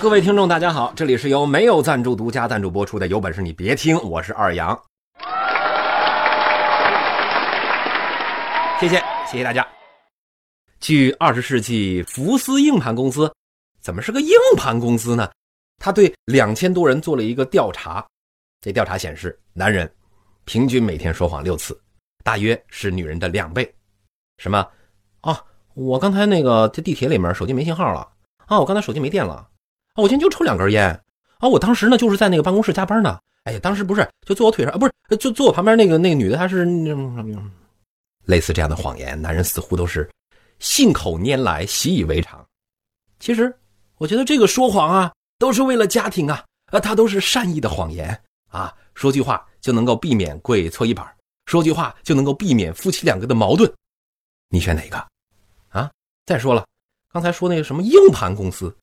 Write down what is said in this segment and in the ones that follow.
各位听众，大家好，这里是由没有赞助、独家赞助播出的《有本事你别听》，我是二杨。谢谢，谢谢大家。据二十世纪福斯硬盘公司，怎么是个硬盘公司呢？他对两千多人做了一个调查，这调查显示，男人平均每天说谎六次，大约是女人的两倍。什么？啊，我刚才那个在地铁里面手机没信号了。啊，我刚才手机没电了。啊，我今天就抽两根烟。啊，我当时呢就是在那个办公室加班呢。哎呀，当时不是就坐我腿上啊，不是就坐我旁边那个那个女的，她是那什么类似这样的谎言，男人似乎都是信口拈来，习以为常。其实，我觉得这个说谎啊，都是为了家庭啊，啊，他都是善意的谎言啊，说句话就能够避免跪搓衣板，说句话就能够避免夫妻两个的矛盾。你选哪个？啊，再说了。刚才说那个什么硬盘公司，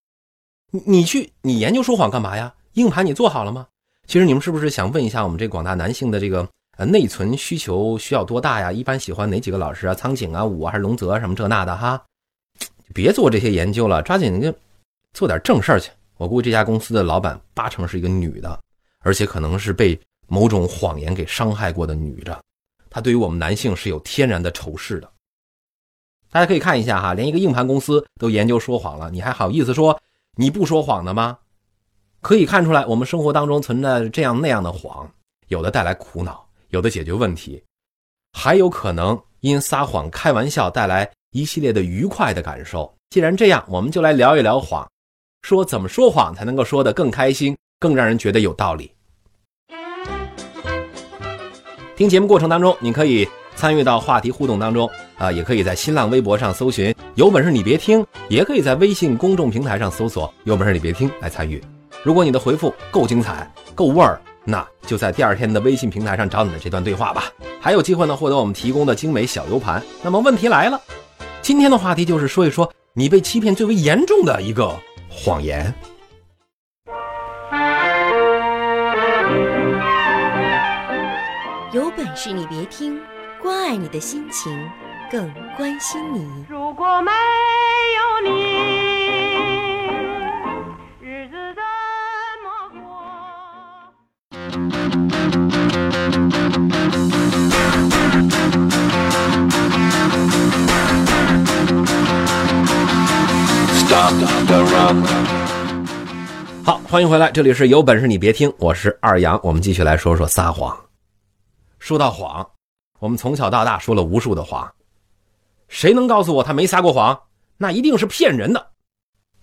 你你去你研究说谎干嘛呀？硬盘你做好了吗？其实你们是不是想问一下我们这广大男性的这个呃内存需求需要多大呀？一般喜欢哪几个老师啊？苍井啊、武啊还是龙泽啊什么这那的哈？别做这些研究了，抓紧就做点正事儿去。我估计这家公司的老板八成是一个女的，而且可能是被某种谎言给伤害过的女的，她对于我们男性是有天然的仇视的。大家可以看一下哈，连一个硬盘公司都研究说谎了，你还好意思说你不说谎的吗？可以看出来，我们生活当中存在这样那样的谎，有的带来苦恼，有的解决问题，还有可能因撒谎开玩笑带来一系列的愉快的感受。既然这样，我们就来聊一聊谎，说怎么说谎才能够说得更开心，更让人觉得有道理。听节目过程当中，你可以。参与到话题互动当中啊，也可以在新浪微博上搜寻“有本事你别听”，也可以在微信公众平台上搜索“有本事你别听”来参与。如果你的回复够精彩、够味儿，那就在第二天的微信平台上找你的这段对话吧，还有机会呢获得我们提供的精美小 U 盘。那么问题来了，今天的话题就是说一说你被欺骗最为严重的一个谎言。有本事你别听。关爱你的心情，更关心你。如果没有你，日子怎么过好，欢迎回来，这里是有本事你别听，我是二阳，我们继续来说说撒谎。说到谎。我们从小到大说了无数的谎，谁能告诉我他没撒过谎？那一定是骗人的。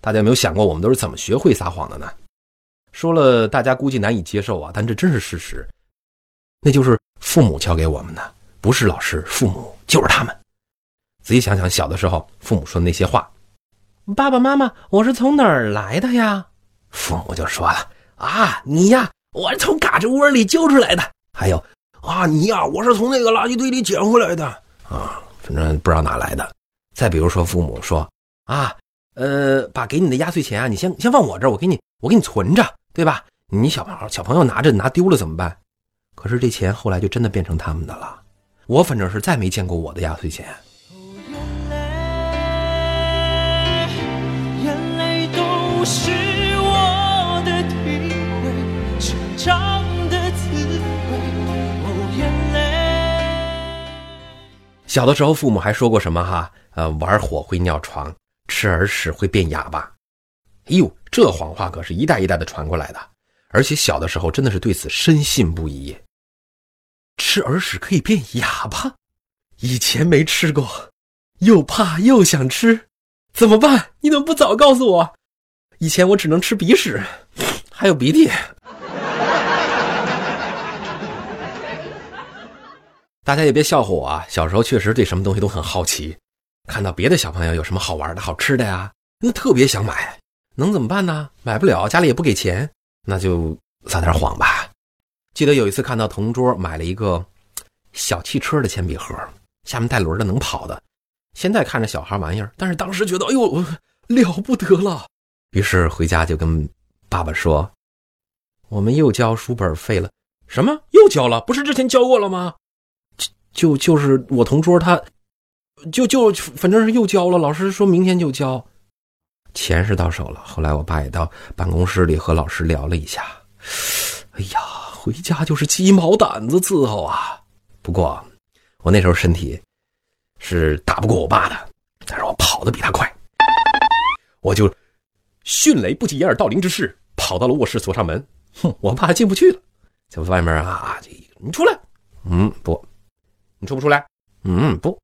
大家有没有想过，我们都是怎么学会撒谎的呢？说了，大家估计难以接受啊，但这真是事实。那就是父母教给我们的，不是老师，父母就是他们。仔细想想，小的时候父母说的那些话：“爸爸妈妈，我是从哪儿来的呀？”父母就说了：“啊，你呀，我是从嘎吱窝里揪出来的。”还有。啊，你呀，我是从那个垃圾堆里捡回来的啊，反正不知道哪来的。再比如说，父母说啊，呃，把给你的压岁钱啊，你先先放我这儿，我给你，我给你存着，对吧？你小朋小朋友拿着拿丢了怎么办？可是这钱后来就真的变成他们的了。我反正是再没见过我的压岁钱。眼泪都是小的时候，父母还说过什么哈？呃，玩火会尿床，吃耳屎会变哑巴。哎呦，这谎话可是一代一代的传过来的，而且小的时候真的是对此深信不疑。吃耳屎可以变哑巴？以前没吃过，又怕又想吃，怎么办？你怎么不早告诉我？以前我只能吃鼻屎，还有鼻涕。大家也别笑话我啊，小时候确实对什么东西都很好奇，看到别的小朋友有什么好玩的好吃的呀，那特别想买，能怎么办呢？买不了，家里也不给钱，那就撒点谎吧。记得有一次看到同桌买了一个小汽车的铅笔盒，下面带轮的，能跑的。现在看着小孩玩意儿，但是当时觉得，哎呦，了不得了。于是回家就跟爸爸说：“我们又交书本费了。”什么？又交了？不是之前交过了吗？就就是我同桌他，就就反正是又交了。老师说明天就交，钱是到手了。后来我爸也到办公室里和老师聊了一下。哎呀，回家就是鸡毛掸子伺候啊。不过我那时候身体是打不过我爸的，但是我跑得比他快。我就迅雷不及掩耳盗铃之势跑到了卧室，锁上门。哼，我爸进不去了。在外面啊，你出来，嗯，不，你出不出来？嗯，不，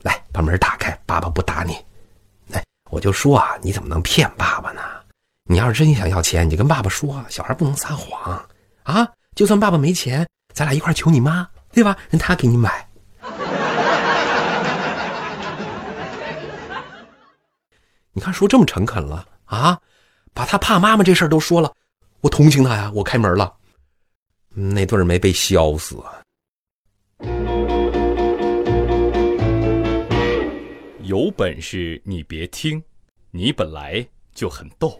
来把门打开，爸爸不打你。哎，我就说啊，你怎么能骗爸爸呢？你要是真想要钱，你就跟爸爸说，小孩不能撒谎啊。就算爸爸没钱，咱俩一块求你妈，对吧？让他给你买。你看说这么诚恳了啊，把他怕妈妈这事儿都说了，我同情他呀，我开门了。那对儿没被削死啊！有本事你别听，你本来就很逗。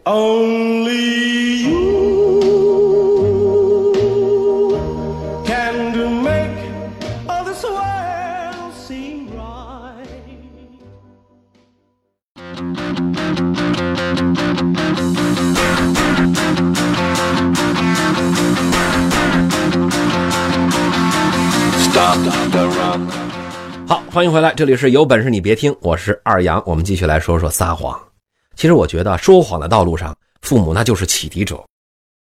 欢迎回来，这里是有本事你别听，我是二阳，我们继续来说说撒谎。其实我觉得说谎的道路上，父母那就是启迪者，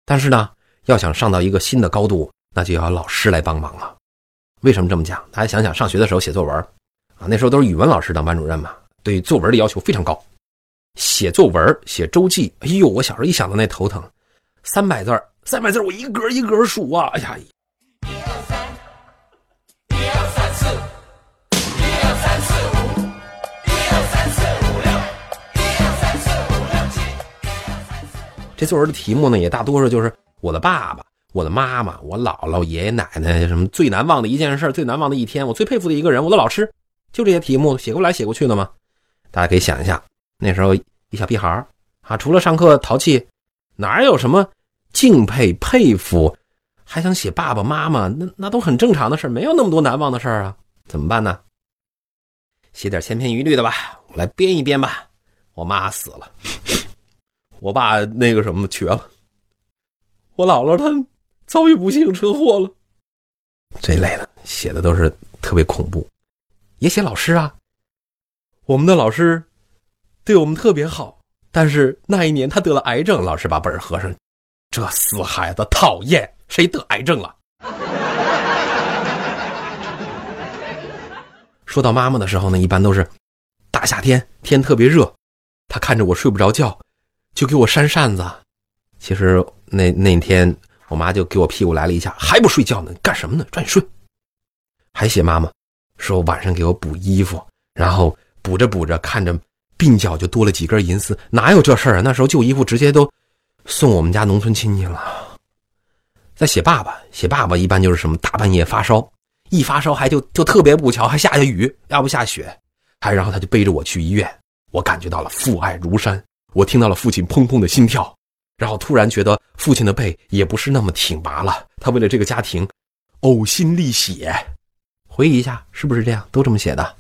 但是呢，要想上到一个新的高度，那就要老师来帮忙了。为什么这么讲？大家想想，上学的时候写作文啊，那时候都是语文老师当班主任嘛，对作文的要求非常高。写作文、写周记，哎呦，我小时候一想到那头疼，三百字儿，三百字我一格一格数啊，哎呀，这作文的题目呢，也大多数就是我的爸爸、我的妈妈、我姥姥、爷爷奶奶什么最难忘的一件事、最难忘的一天，我最佩服的一个人，我的老师，就这些题目写过来写过去的嘛。大家可以想一下，那时候一小屁孩儿啊，除了上课淘气，哪有什么敬佩、佩服，还想写爸爸妈妈，那那都很正常的事没有那么多难忘的事啊，怎么办呢？写点千篇一律的吧，我来编一编吧。我妈死了。我爸那个什么瘸了，我姥姥她遭遇不幸车祸了，这一类的写的都是特别恐怖，也写老师啊，我们的老师对我们特别好，但是那一年他得了癌症，老师把本儿合上，这死孩子讨厌，谁得癌症了？说到妈妈的时候呢，一般都是大夏天天特别热，她看着我睡不着觉。就给我扇扇子，其实那那天我妈就给我屁股来了一下，还不睡觉呢，干什么呢？抓紧睡。还写妈妈说晚上给我补衣服，然后补着补着看着鬓角就多了几根银丝，哪有这事儿啊？那时候旧衣服直接都送我们家农村亲戚了。再写爸爸，写爸爸一般就是什么大半夜发烧，一发烧还就就特别不巧，还下着雨，要不下雪，还然后他就背着我去医院，我感觉到了父爱如山。我听到了父亲砰砰的心跳，然后突然觉得父亲的背也不是那么挺拔了。他为了这个家庭，呕心沥血。回忆一下，是不是这样？都这么写的。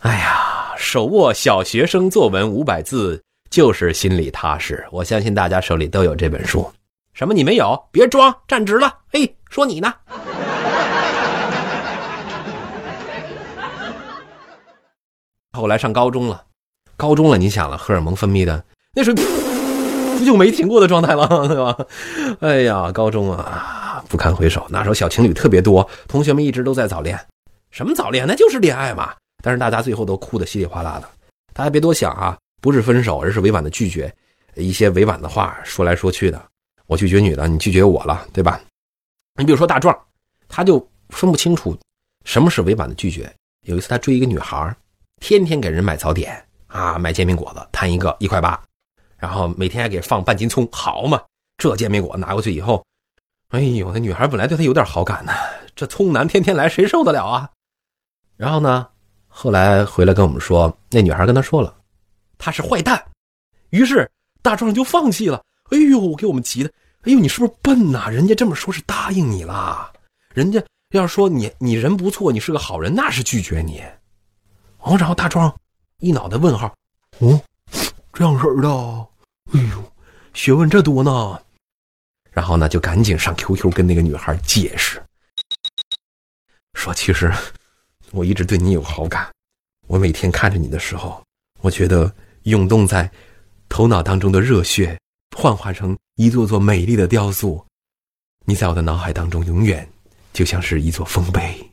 哎呀，手握小学生作文五百字，就是心里踏实。我相信大家手里都有这本书。什么？你没有？别装，站直了。嘿，说你呢。后来上高中了。高中了，你想了，荷尔蒙分泌的那是不 就没停过的状态了，对吧？哎呀，高中啊，不堪回首。那时候小情侣特别多，同学们一直都在早恋。什么早恋？那就是恋爱嘛。但是大家最后都哭得稀里哗啦的。大家别多想啊，不是分手，而是委婉的拒绝，一些委婉的话说来说去的。我拒绝女的，你拒绝我了，对吧？你比如说大壮，他就分不清楚什么是委婉的拒绝？有一次他追一个女孩，天天给人买早点啊，买煎饼果子，摊一个一块八，然后每天还给放半斤葱，好嘛，这煎饼果子拿过去以后，哎呦，那女孩本来对他有点好感呢，这葱男天天来，谁受得了啊？然后呢，后来回来跟我们说，那女孩跟他说了，他是坏蛋，于是大壮就放弃了。哎呦，给我们急的，哎呦，你是不是笨呐、人家这么说是答应你啦，人家要是说你你人不错，你是个好人，那是拒绝你。哦，然后大壮一脑袋问号，哦，这样式儿的，哎呦，学问这多呢。然后呢，就赶紧上 QQ 跟那个女孩解释，说其实我一直对你有好感，我每天看着你的时候，我觉得涌动在头脑当中的热血幻化成一座座美丽的雕塑，你在我的脑海当中永远就像是一座丰碑，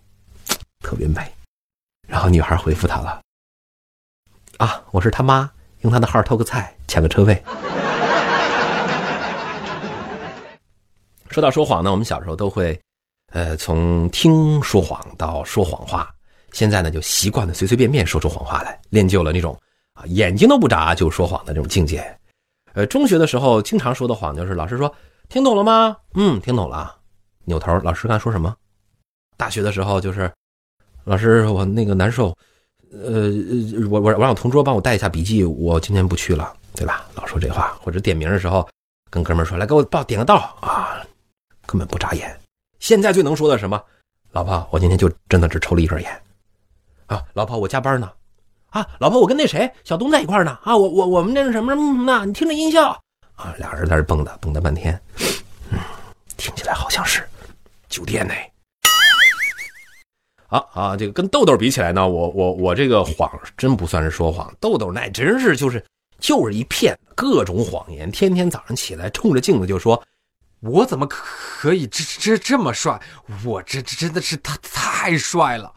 特别美。然后女孩回复他了：“啊，我是他妈，用他的号偷个菜，抢个车位。”说到说谎呢，我们小时候都会，呃，从听说谎到说谎话，现在呢就习惯的随随便便说出谎话来，练就了那种啊眼睛都不眨就说谎的这种境界。呃，中学的时候经常说的谎就是老师说听懂了吗？嗯，听懂了。扭头，老师刚才说什么？大学的时候就是，老师我那个难受，呃，我我我让同桌帮我带一下笔记，我今天不去了，对吧？老说这话，或者点名的时候跟哥们说来给我报点个到啊，根本不眨眼。现在最能说的什么？老婆，我今天就真的只抽了一根烟。啊，老婆，我加班呢。啊，老婆，我跟那谁小东在一块呢。啊，我我我们那是什么嗯呐？你听着音效啊，俩人在这蹦跶蹦跶半天，嗯，听起来好像是酒店内。啊啊，这个跟豆豆比起来呢，我我我这个谎真不算是说谎，豆豆那真是就是就是一片各种谎言，天天早上起来冲着镜子就说。我怎么可以这这这么帅？我这这真的是他太帅了。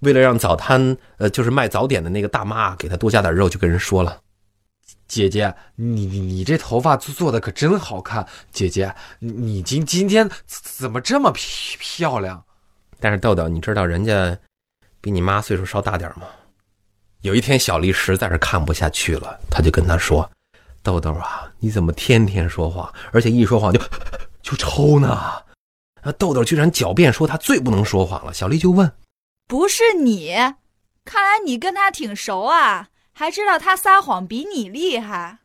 为了让早摊呃就是卖早点的那个大妈给他多加点肉，就跟人说了。姐姐，你你你这头发做做的可真好看。姐姐，你你今今天怎么这么漂漂亮？但是豆豆，你知道人家比你妈岁数稍大点吗？有一天，小丽实在是看不下去了，她就跟他说：“豆豆啊，你怎么天天说谎，而且一说谎就就抽呢？”啊，豆豆居然狡辩说他最不能说谎了。小丽就问不是你，看来你跟他挺熟啊，还知道他撒谎比你厉害。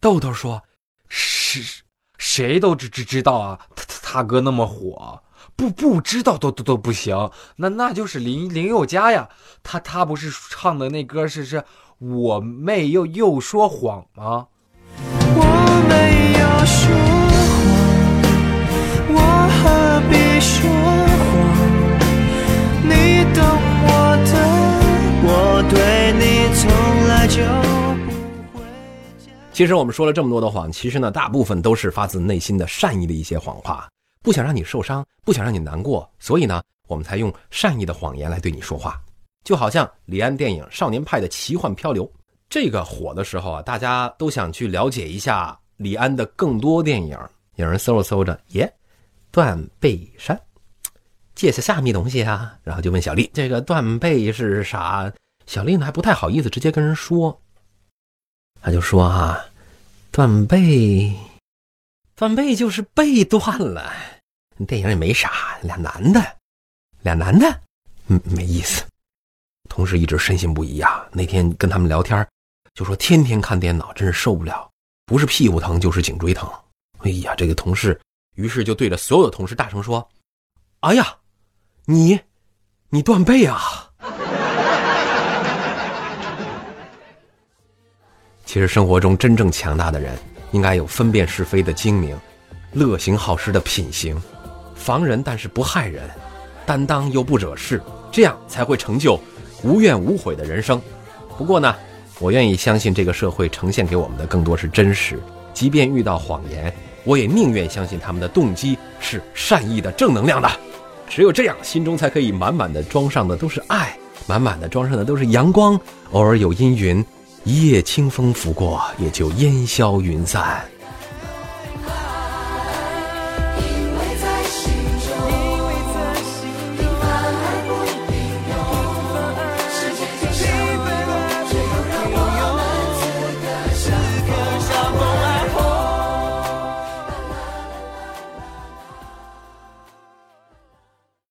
豆豆说是谁都知知知道啊，他他他哥那么火，不不知道都都都不行。那那就是林林宥嘉呀，他他不是唱的那歌是是我妹又又说谎吗？我没有说谎，我何必说谎？你懂我的，我对你从来就不会。其实我们说了这么多的谎，其实呢，大部分都是发自内心的善意的一些谎话，不想让你受伤，不想让你难过，所以呢，我们才用善意的谎言来对你说话。就好像李安电影《少年派的奇幻漂流》这个火的时候啊，大家都想去了解一下李安的更多电影。有人搜着搜着，耶，断背山，这是啥咪东西啊？然后就问小丽，这个断背是啥？小丽呢还不太好意思直接跟人说，他就说啊，断背，断背就是背断了。电影也没啥，俩男的，俩男的，嗯，没意思。同事一直深信不疑啊。那天跟他们聊天，就说天天看电脑真是受不了，不是屁股疼就是颈椎疼。哎呀，这个同事于是就对着所有的同事大声说：“哎呀，你，你断背啊！”其实生活中真正强大的人，应该有分辨是非的精明，乐行好施的品行，防人但是不害人，担当又不惹事，这样才会成就无怨无悔的人生。不过呢，我愿意相信这个社会呈现给我们的更多是真实，即便遇到谎言，我也宁愿相信他们的动机是善意的、正能量的。只有这样，心中才可以满满的装上的都是爱，满满的装上的都是阳光。偶尔有阴云，一夜清风拂过，也就烟消云散。